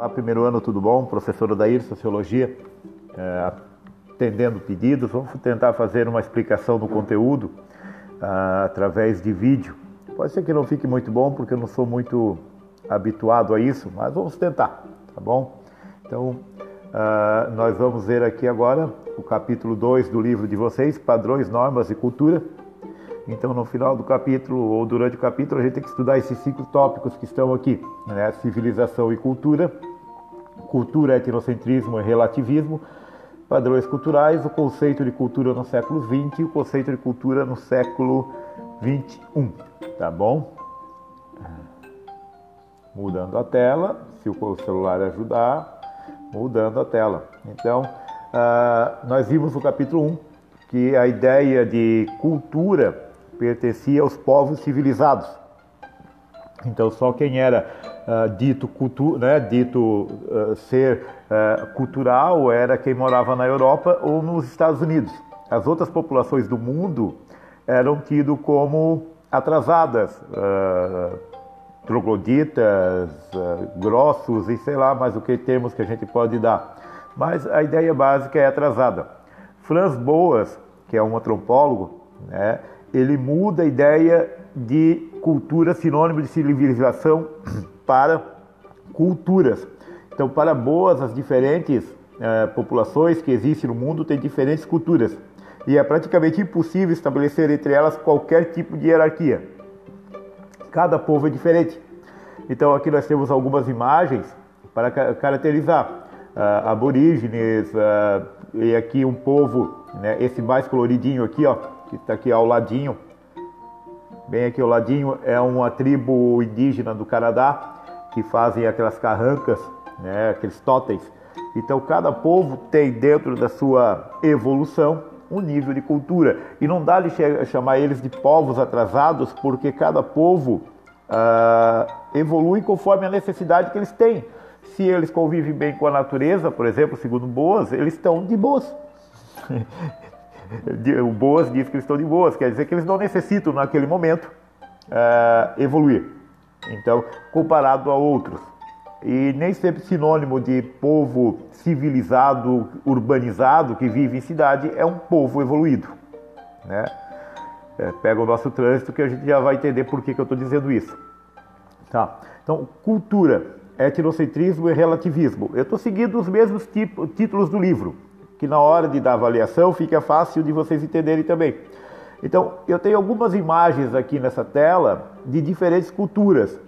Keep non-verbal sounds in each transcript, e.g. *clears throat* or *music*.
Olá, primeiro ano, tudo bom? Professor Odair, Sociologia, é, atendendo pedidos. Vamos tentar fazer uma explicação do conteúdo ah, através de vídeo. Pode ser que não fique muito bom, porque eu não sou muito habituado a isso, mas vamos tentar, tá bom? Então, ah, nós vamos ver aqui agora o capítulo 2 do livro de vocês, Padrões, Normas e Cultura. Então, no final do capítulo ou durante o capítulo, a gente tem que estudar esses cinco tópicos que estão aqui: né? civilização e cultura, cultura, etnocentrismo e relativismo, padrões culturais, o conceito de cultura no século XX e o conceito de cultura no século XXI. Tá bom? Mudando a tela, se o celular ajudar, mudando a tela. Então, uh, nós vimos no capítulo 1 que a ideia de cultura pertencia aos povos civilizados. Então, só quem era uh, dito, cultu né, dito uh, ser uh, cultural era quem morava na Europa ou nos Estados Unidos. As outras populações do mundo eram tidas como atrasadas, trogloditas, grossos e sei lá mais o que termos que a gente pode dar. Mas a ideia básica é atrasada. Franz Boas, que é um antropólogo, né, ele muda a ideia de cultura sinônimo de civilização *clears throat* para culturas. Então, para boas, as diferentes eh, populações que existem no mundo têm diferentes culturas e é praticamente impossível estabelecer entre elas qualquer tipo de hierarquia. Cada povo é diferente. Então, aqui nós temos algumas imagens para caracterizar uh, aborígenes uh, e aqui um povo, né, esse mais coloridinho aqui, ó, que está aqui ao ladinho, bem aqui ao ladinho, é uma tribo indígena do Canadá que fazem aquelas carrancas, né, aqueles totens. Então cada povo tem dentro da sua evolução um nível de cultura e não dá de chamar eles de povos atrasados porque cada povo uh, evolui conforme a necessidade que eles têm. Se eles convivem bem com a natureza, por exemplo, segundo Boas, eles estão de boas. *laughs* o Boas diz que eles estão de boas, quer dizer que eles não necessitam naquele momento uh, evoluir. Então, comparado a outros. E nem sempre sinônimo de povo civilizado, urbanizado, que vive em cidade, é um povo evoluído. Né? É, pega o nosso trânsito que a gente já vai entender por que, que eu estou dizendo isso. Tá. Então, cultura, etnocentrismo e relativismo. Eu estou seguindo os mesmos tipo, títulos do livro que na hora de dar avaliação fica fácil de vocês entenderem também. Então, eu tenho algumas imagens aqui nessa tela de diferentes culturas.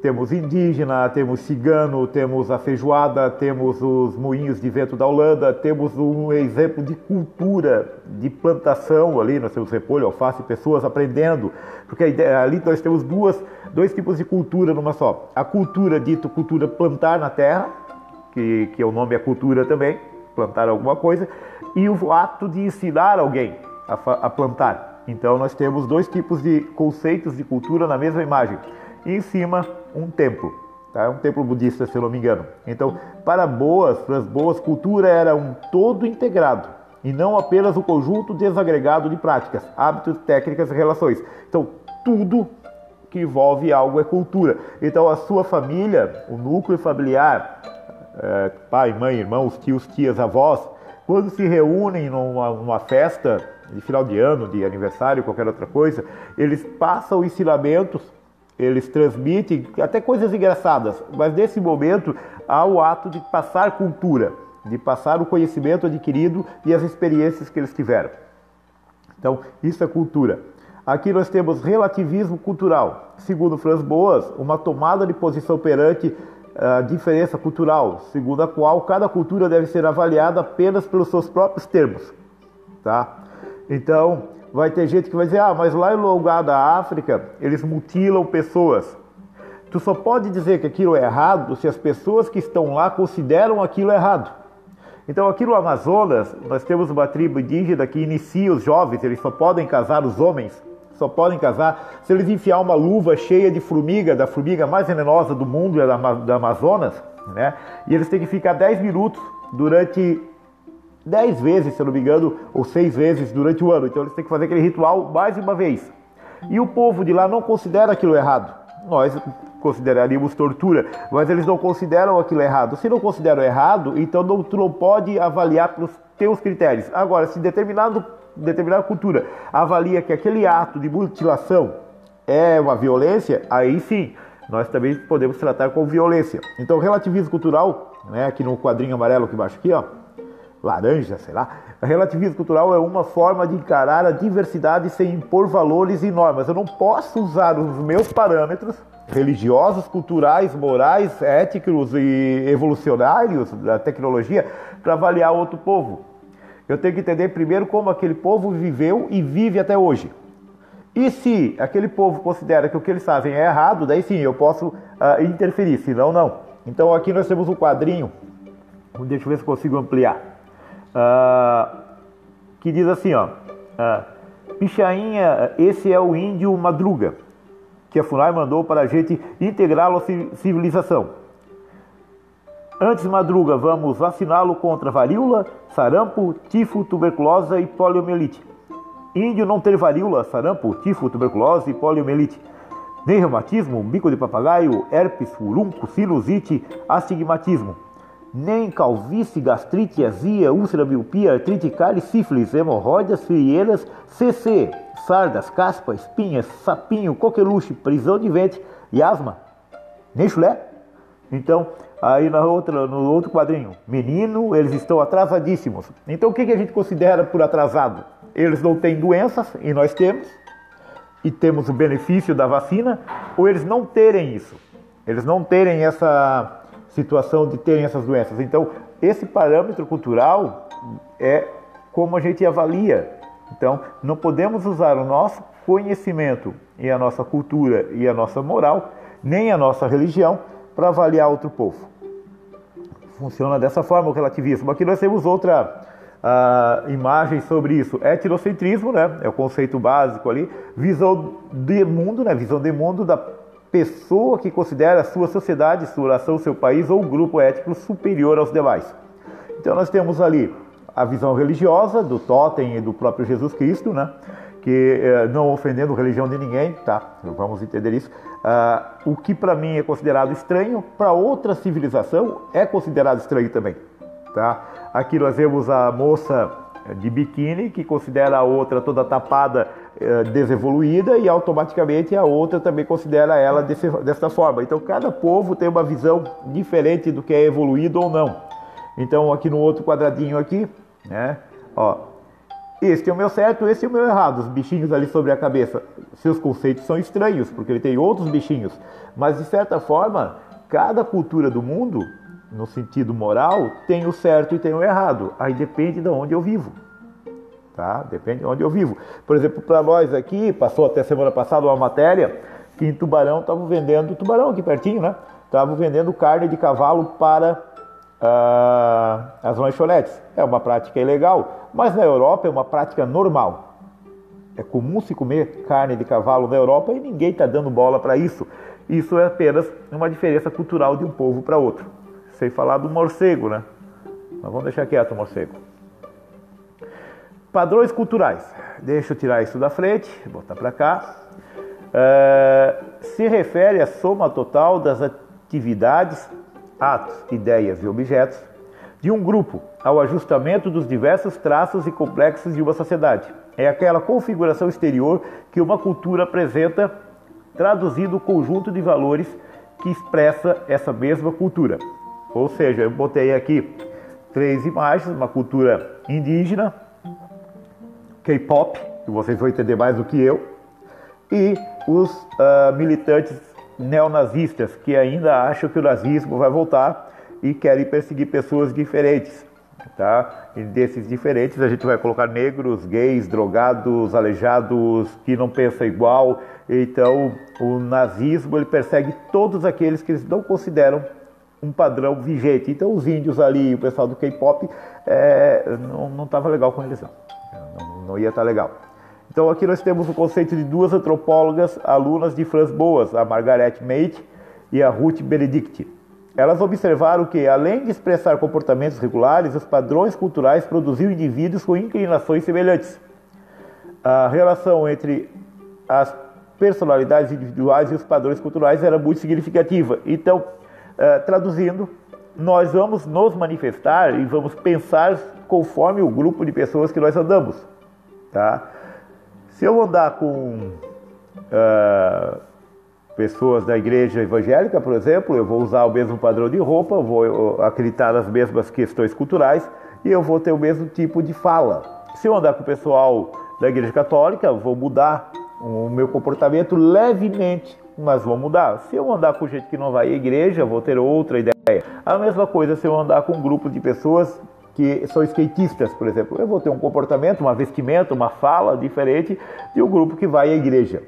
Temos indígena, temos cigano, temos a feijoada, temos os moinhos de vento da Holanda, temos um exemplo de cultura de plantação ali, nós temos repolho, alface, pessoas aprendendo, porque ali nós temos duas, dois tipos de cultura numa só. A cultura dito cultura plantar na terra, que, que o nome é cultura também, plantar alguma coisa, e o ato de ensinar alguém a, a plantar. Então nós temos dois tipos de conceitos de cultura na mesma imagem. E em cima, um templo. Tá? Um templo budista, se eu não me engano. Então, para boas, para as boas, cultura era um todo integrado e não apenas um conjunto desagregado de práticas, hábitos, técnicas e relações. Então, tudo que envolve algo é cultura. Então, a sua família, o núcleo familiar, é, pai, mãe, irmãos, tios, tias, avós, quando se reúnem numa, numa, festa de final de ano, de aniversário, qualquer outra coisa, eles passam ensinamentos, eles transmitem até coisas engraçadas, mas nesse momento há o ato de passar cultura, de passar o conhecimento adquirido e as experiências que eles tiveram. Então, isso é cultura. Aqui nós temos relativismo cultural. Segundo Franz Boas, uma tomada de posição perante a diferença cultural, segundo a qual cada cultura deve ser avaliada apenas pelos seus próprios termos, tá? Então, vai ter gente que vai dizer: "Ah, mas lá no lugar da África, eles mutilam pessoas". Tu só pode dizer que aquilo é errado se as pessoas que estão lá consideram aquilo errado. Então, aqui no Amazonas, nós temos uma tribo indígena que inicia os jovens, eles só podem casar os homens só podem casar se eles enfiar uma luva cheia de formiga, da formiga mais venenosa do mundo, da, da Amazonas, né? E eles têm que ficar 10 minutos durante 10 vezes, se eu não me engano, ou 6 vezes durante o ano. Então eles têm que fazer aquele ritual mais uma vez. E o povo de lá não considera aquilo errado. Nós consideraríamos tortura, mas eles não consideram aquilo errado. Se não consideram errado, então não, tu não pode avaliar pelos teus critérios. Agora, se determinado, determinada cultura avalia que aquele ato de mutilação é uma violência, aí sim, nós também podemos tratar com violência. Então, relativismo cultural, né, aqui no quadrinho amarelo aqui embaixo, aqui, ó, laranja, sei lá. Relativismo cultural é uma forma de encarar a diversidade sem impor valores e normas. Eu não posso usar os meus parâmetros religiosos, culturais, morais, éticos e evolucionários da tecnologia para avaliar outro povo. Eu tenho que entender primeiro como aquele povo viveu e vive até hoje. E se aquele povo considera que o que eles fazem é errado, daí sim eu posso uh, interferir, senão não. Então aqui nós temos um quadrinho, deixa eu ver se consigo ampliar, uh, que diz assim, ó, uh, Pichainha, esse é o índio Madruga, que a FUNAI mandou para a gente integrá-lo à civilização. Antes Madruga, vamos vaciná-lo contra varíola, sarampo, tifo, tuberculose e poliomielite. Índio não ter varíola, sarampo, tifo, tuberculose e poliomielite. Nem reumatismo, bico de papagaio, herpes, furunco, sinusite, astigmatismo. Nem calvície, gastrite, azia, úlcera, miopia, artrite, cárie, sífilis, hemorroidas, frieiras, CC, sardas, caspa, espinhas, sapinho, coqueluche, prisão de ventre e asma. Nem chulé? Então, aí na outra, no outro quadrinho, menino, eles estão atrasadíssimos. Então, o que, que a gente considera por atrasado? eles não têm doenças e nós temos, e temos o benefício da vacina, ou eles não terem isso, eles não terem essa situação de terem essas doenças. Então, esse parâmetro cultural é como a gente avalia. Então, não podemos usar o nosso conhecimento e a nossa cultura e a nossa moral, nem a nossa religião, para avaliar outro povo. Funciona dessa forma o relativismo. Aqui nós temos outra uh, imagens sobre isso. Heterocentrismo, né? É o conceito básico ali. Visão de mundo, né? Visão de mundo da pessoa que considera a sua sociedade, sua nação, seu país ou grupo étnico superior aos demais. Então nós temos ali a visão religiosa do totem e do próprio Jesus Cristo, né? Que eh, não ofendendo religião de ninguém, tá? Vamos entender isso. Uh, o que para mim é considerado estranho, para outra civilização é considerado estranho também, tá? Aqui nós vemos a moça de biquíni que considera a outra toda tapada, eh, desevoluída e automaticamente a outra também considera ela desse, dessa forma. Então cada povo tem uma visão diferente do que é evoluído ou não. Então aqui no outro quadradinho aqui, né? Ó, este é o meu certo, este é o meu errado. Os bichinhos ali sobre a cabeça, seus conceitos são estranhos porque ele tem outros bichinhos, mas de certa forma cada cultura do mundo no sentido moral, tem o certo e tem o errado. Aí depende de onde eu vivo. Tá? Depende de onde eu vivo. Por exemplo, para nós aqui, passou até semana passada uma matéria que em Tubarão estavam vendendo, Tubarão aqui pertinho, né? Estavam vendendo carne de cavalo para uh, as lanchonetes. É uma prática ilegal, mas na Europa é uma prática normal. É comum se comer carne de cavalo na Europa e ninguém está dando bola para isso. Isso é apenas uma diferença cultural de um povo para outro sem falar do morcego, né? Mas vamos deixar quieto o morcego. Padrões culturais. Deixa eu tirar isso da frente, botar para cá. É, se refere à soma total das atividades, atos, ideias e objetos de um grupo ao ajustamento dos diversos traços e complexos de uma sociedade. É aquela configuração exterior que uma cultura apresenta, traduzindo o conjunto de valores que expressa essa mesma cultura. Ou seja, eu botei aqui três imagens, uma cultura indígena, K-pop, que vocês vão entender mais do que eu, e os uh, militantes neonazistas que ainda acham que o nazismo vai voltar e querem perseguir pessoas diferentes. Tá? E desses diferentes a gente vai colocar negros, gays, drogados, aleijados, que não pensam igual. Então o nazismo ele persegue todos aqueles que eles não consideram um padrão vigente. Então os índios ali, o pessoal do K-pop, é, não estava legal com eles não. não. não. ia estar tá legal. Então aqui nós temos o conceito de duas antropólogas, alunas de Franz Boas, a Margaret Mead e a Ruth Benedict. Elas observaram que, além de expressar comportamentos regulares, os padrões culturais produziam indivíduos com inclinações semelhantes. A relação entre as personalidades individuais e os padrões culturais era muito significativa. Então, uh, traduzindo, nós vamos nos manifestar e vamos pensar conforme o grupo de pessoas que nós andamos. Tá? Se eu andar com uh, pessoas da igreja evangélica, por exemplo, eu vou usar o mesmo padrão de roupa, vou acreditar nas mesmas questões culturais e eu vou ter o mesmo tipo de fala. Se eu andar com o pessoal da igreja católica, vou mudar o meu comportamento levemente, mas vou mudar. Se eu andar com gente que não vai à igreja, vou ter outra ideia. A mesma coisa se eu andar com um grupo de pessoas que são skatistas, por exemplo. Eu vou ter um comportamento, uma vestimenta, uma fala diferente de um grupo que vai à igreja.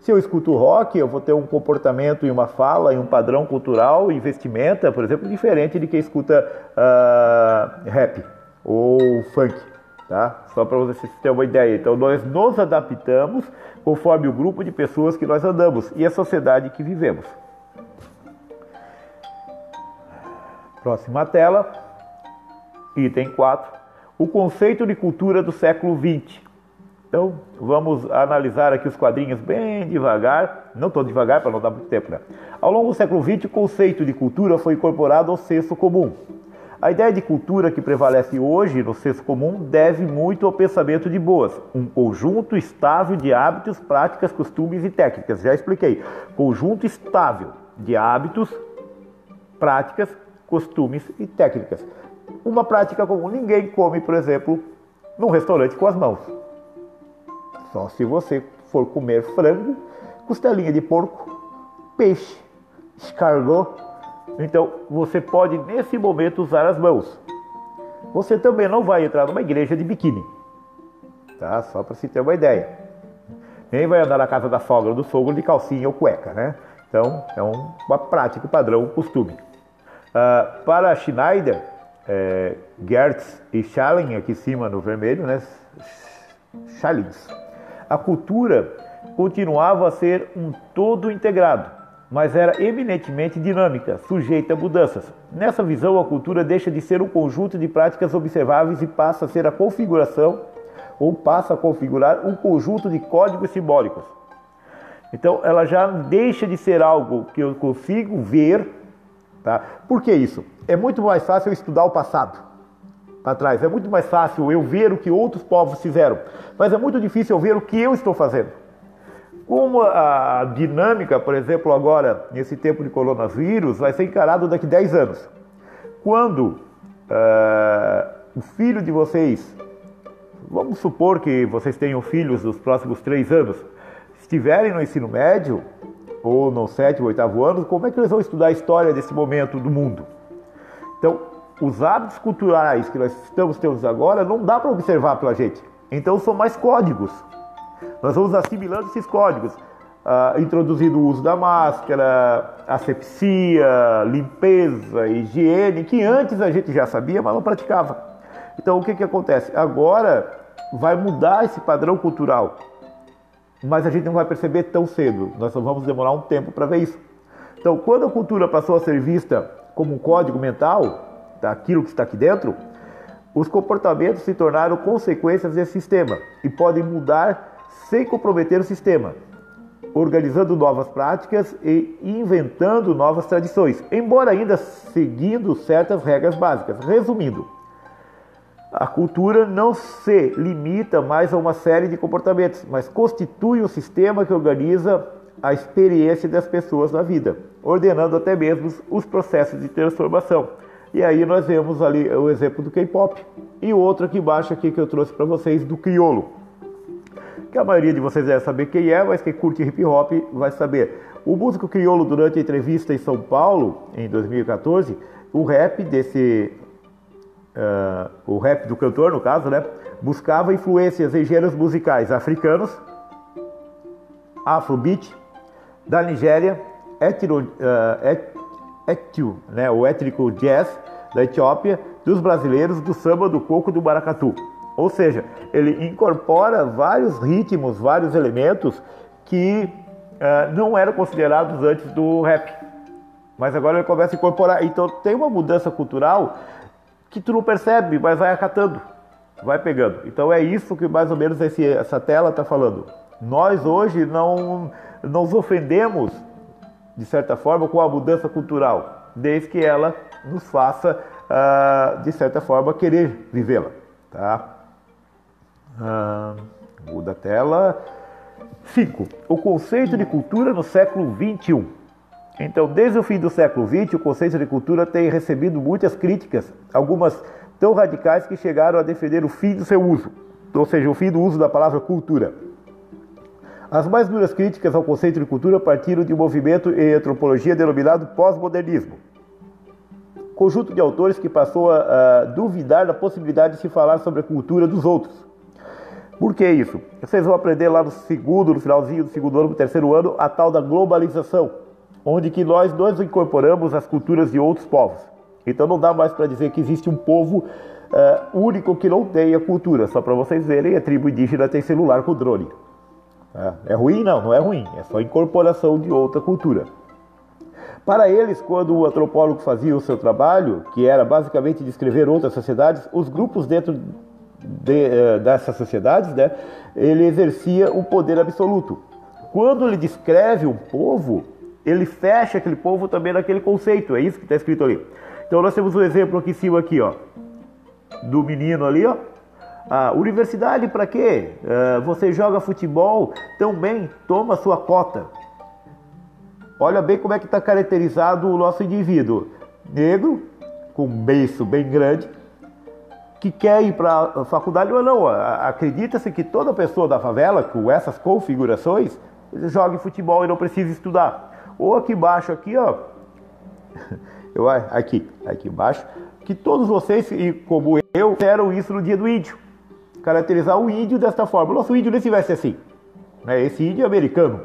Se eu escuto rock, eu vou ter um comportamento e uma fala e um padrão cultural e vestimenta, por exemplo, diferente de quem escuta uh, rap ou funk. Tá? Só para vocês terem uma ideia. Então, nós nos adaptamos conforme o grupo de pessoas que nós andamos e a sociedade que vivemos. Próxima tela. Item 4. O conceito de cultura do século XX. Então, vamos analisar aqui os quadrinhos bem devagar. Não estou devagar para não dar muito tempo, né? Ao longo do século XX, o conceito de cultura foi incorporado ao senso comum. A ideia de cultura que prevalece hoje no senso comum deve muito ao pensamento de Boas, um conjunto estável de hábitos, práticas, costumes e técnicas. Já expliquei. Conjunto estável de hábitos, práticas, costumes e técnicas uma prática comum. Ninguém come, por exemplo, num restaurante com as mãos. Só se você for comer frango, costelinha de porco, peixe, escargot. Então você pode nesse momento usar as mãos. Você também não vai entrar numa igreja de biquíni. Tá? Só para se ter uma ideia. Nem vai andar na casa da sogra do sogro de calcinha ou cueca, né? Então é uma prática, padrão, um costume. Uh, para Schneider, é, Gertz e Schalling, aqui em cima no vermelho, né? Schallings. A cultura continuava a ser um todo integrado, mas era eminentemente dinâmica, sujeita a mudanças. Nessa visão, a cultura deixa de ser um conjunto de práticas observáveis e passa a ser a configuração ou passa a configurar um conjunto de códigos simbólicos. Então, ela já deixa de ser algo que eu consigo ver, tá? Por que isso? é muito mais fácil eu estudar o passado para trás. É muito mais fácil eu ver o que outros povos fizeram, mas é muito difícil eu ver o que eu estou fazendo. Como a dinâmica, por exemplo, agora, nesse tempo de coronavírus, vai ser encarado daqui 10 anos. Quando uh, o filho de vocês, vamos supor que vocês tenham filhos nos próximos 3 anos, estiverem no ensino médio, ou no sétimo, oitavo ano, como é que eles vão estudar a história desse momento do mundo? Então, os hábitos culturais que nós estamos tendo agora não dá para observar pela gente. Então, são mais códigos. Nós vamos assimilando esses códigos, uh, introduzindo o uso da máscara, asepsia, limpeza, higiene, que antes a gente já sabia, mas não praticava. Então, o que, que acontece? Agora vai mudar esse padrão cultural, mas a gente não vai perceber tão cedo. Nós vamos demorar um tempo para ver isso. Então, quando a cultura passou a ser vista como um código mental daquilo que está aqui dentro, os comportamentos se tornaram consequências desse sistema e podem mudar sem comprometer o sistema, organizando novas práticas e inventando novas tradições, embora ainda seguindo certas regras básicas. Resumindo, a cultura não se limita mais a uma série de comportamentos, mas constitui um sistema que organiza a experiência das pessoas na vida, ordenando até mesmo os processos de transformação. E aí nós vemos ali o exemplo do K-pop e outro aqui embaixo aqui que eu trouxe para vocês do criolo. Que a maioria de vocês deve saber quem é, mas quem curte hip hop vai saber. O músico criolo durante a entrevista em São Paulo em 2014, o rap desse uh, o rap do cantor no caso, né, buscava influências em gêneros musicais africanos, afrobeat, da Nigéria, etno, uh, et, né, o étnico jazz da Etiópia, dos brasileiros, do samba, do coco do maracatu. Ou seja, ele incorpora vários ritmos, vários elementos que uh, não eram considerados antes do rap. Mas agora ele começa a incorporar. Então tem uma mudança cultural que tu não percebe, mas vai acatando, vai pegando. Então é isso que mais ou menos esse, essa tela está falando Nós hoje não nos ofendemos, de certa forma, com a mudança cultural, desde que ela nos faça, uh, de certa forma, querer vivê-la. Tá? Uh, muda a tela. 5. O conceito de cultura no século 21. Então, desde o fim do século XX, o conceito de cultura tem recebido muitas críticas, algumas tão radicais que chegaram a defender o fim do seu uso, ou seja, o fim do uso da palavra cultura. As mais duras críticas ao conceito de cultura partiram de um movimento em antropologia denominado pós-modernismo. Conjunto de autores que passou a, a duvidar da possibilidade de se falar sobre a cultura dos outros. Por que isso? Vocês vão aprender lá no segundo, no finalzinho do segundo ano, no terceiro ano, a tal da globalização, onde que nós nós incorporamos as culturas de outros povos. Então não dá mais para dizer que existe um povo uh, único que não tenha cultura. Só para vocês verem, a tribo indígena tem celular com drone. É, é ruim? Não, não é ruim. É só incorporação de outra cultura. Para eles, quando o antropólogo fazia o seu trabalho, que era basicamente descrever outras sociedades, os grupos dentro de, uh, dessas sociedades, né, ele exercia um poder absoluto. Quando ele descreve um povo, ele fecha aquele povo também naquele conceito. É isso que está escrito ali. Então nós temos um exemplo aqui em cima aqui, ó, do menino ali, ó. A universidade para quê? Uh, você joga futebol tão bem, toma sua cota. Olha bem como é que está caracterizado o nosso indivíduo. Negro, com um beiço bem grande, que quer ir para a faculdade ou não. Acredita-se que toda pessoa da favela, com essas configurações, joga futebol e não precisa estudar. Ou aqui embaixo, aqui, ó. *laughs* Eu, aqui, aqui embaixo, que todos vocês, como eu, fizeram isso no dia do índio caracterizar o índio desta forma. O nosso índio nem se veste assim. Né? Esse índio é americano,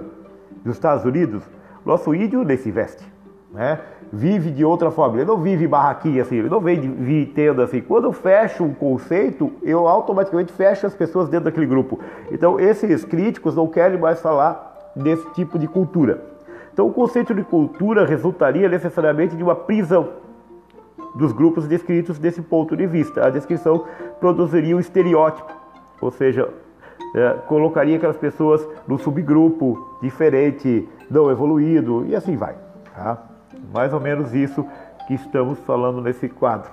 dos Estados Unidos, nosso índio nem se veste. Né? Vive de outra forma. Ele não vive barraquinha assim, ele não vem tendo assim. Quando eu fecho um conceito, eu automaticamente fecho as pessoas dentro daquele grupo. Então, esses críticos não querem mais falar desse tipo de cultura. Então, o conceito de cultura resultaria necessariamente de uma prisão dos grupos descritos desse ponto de vista. A descrição produziria um estereótipo, ou seja, é, colocaria aquelas pessoas no subgrupo diferente, não evoluído e assim vai. Tá? Mais ou menos isso que estamos falando nesse quadro.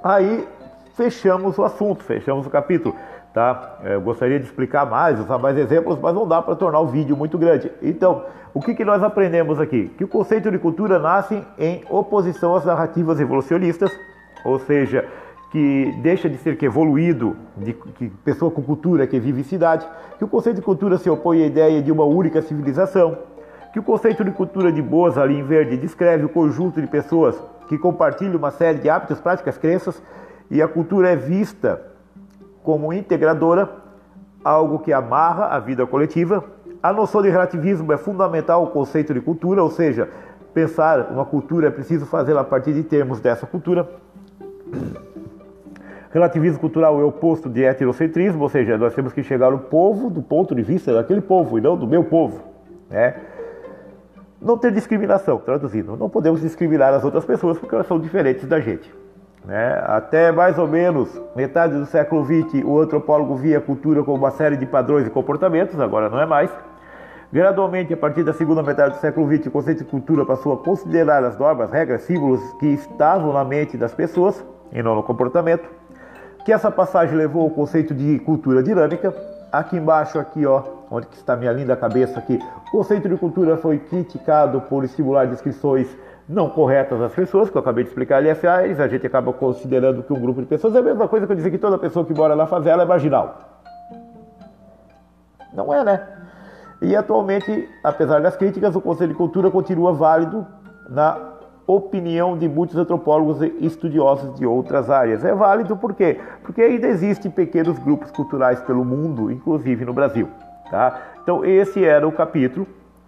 Aí fechamos o assunto, fechamos o capítulo. Tá? É, eu gostaria de explicar mais, usar mais exemplos, mas não dá para tornar o vídeo muito grande. Então, o que, que nós aprendemos aqui? Que o conceito de cultura nasce em oposição às narrativas evolucionistas, ou seja, que deixa de ser que evoluído, de que pessoa com cultura que vive em cidade, que o conceito de cultura se opõe à ideia de uma única civilização, que o conceito de cultura de boas ali em verde descreve o conjunto de pessoas que compartilham uma série de hábitos, práticas, crenças, e a cultura é vista como integradora, algo que amarra a vida coletiva. A noção de relativismo é fundamental ao conceito de cultura, ou seja, pensar uma cultura é preciso fazê-la a partir de termos dessa cultura. Relativismo cultural é o oposto de heterocentrismo, ou seja, nós temos que chegar ao povo do ponto de vista daquele povo e não do meu povo. Né? Não ter discriminação, traduzindo, não podemos discriminar as outras pessoas porque elas são diferentes da gente. Né? Até mais ou menos metade do século XX, o antropólogo via a cultura como uma série de padrões e comportamentos, agora não é mais. Gradualmente, a partir da segunda metade do século XX, o conceito de cultura passou a considerar as normas, regras, símbolos que estavam na mente das pessoas e não no comportamento. Que essa passagem levou ao conceito de cultura dinâmica. Aqui embaixo, aqui ó, onde está minha linda cabeça aqui, o conceito de cultura foi criticado por estimular descrições não corretas às pessoas, que eu acabei de explicar ali, a gente acaba considerando que um grupo de pessoas é a mesma coisa que eu dizer que toda pessoa que mora na favela é marginal. Não é, né? E atualmente, apesar das críticas, o Conselho de Cultura continua válido na opinião de muitos antropólogos e estudiosos de outras áreas. É válido por quê? Porque ainda existem pequenos grupos culturais pelo mundo, inclusive no Brasil. Tá? Então, esse era o capítulo,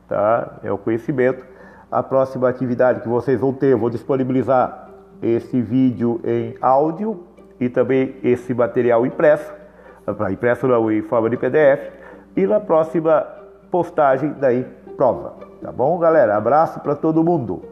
tá? é o conhecimento a próxima atividade que vocês vão ter, vou disponibilizar esse vídeo em áudio e também esse material impresso, impresso não, em forma de PDF, e na próxima postagem daí prova. Tá bom, galera? Abraço para todo mundo.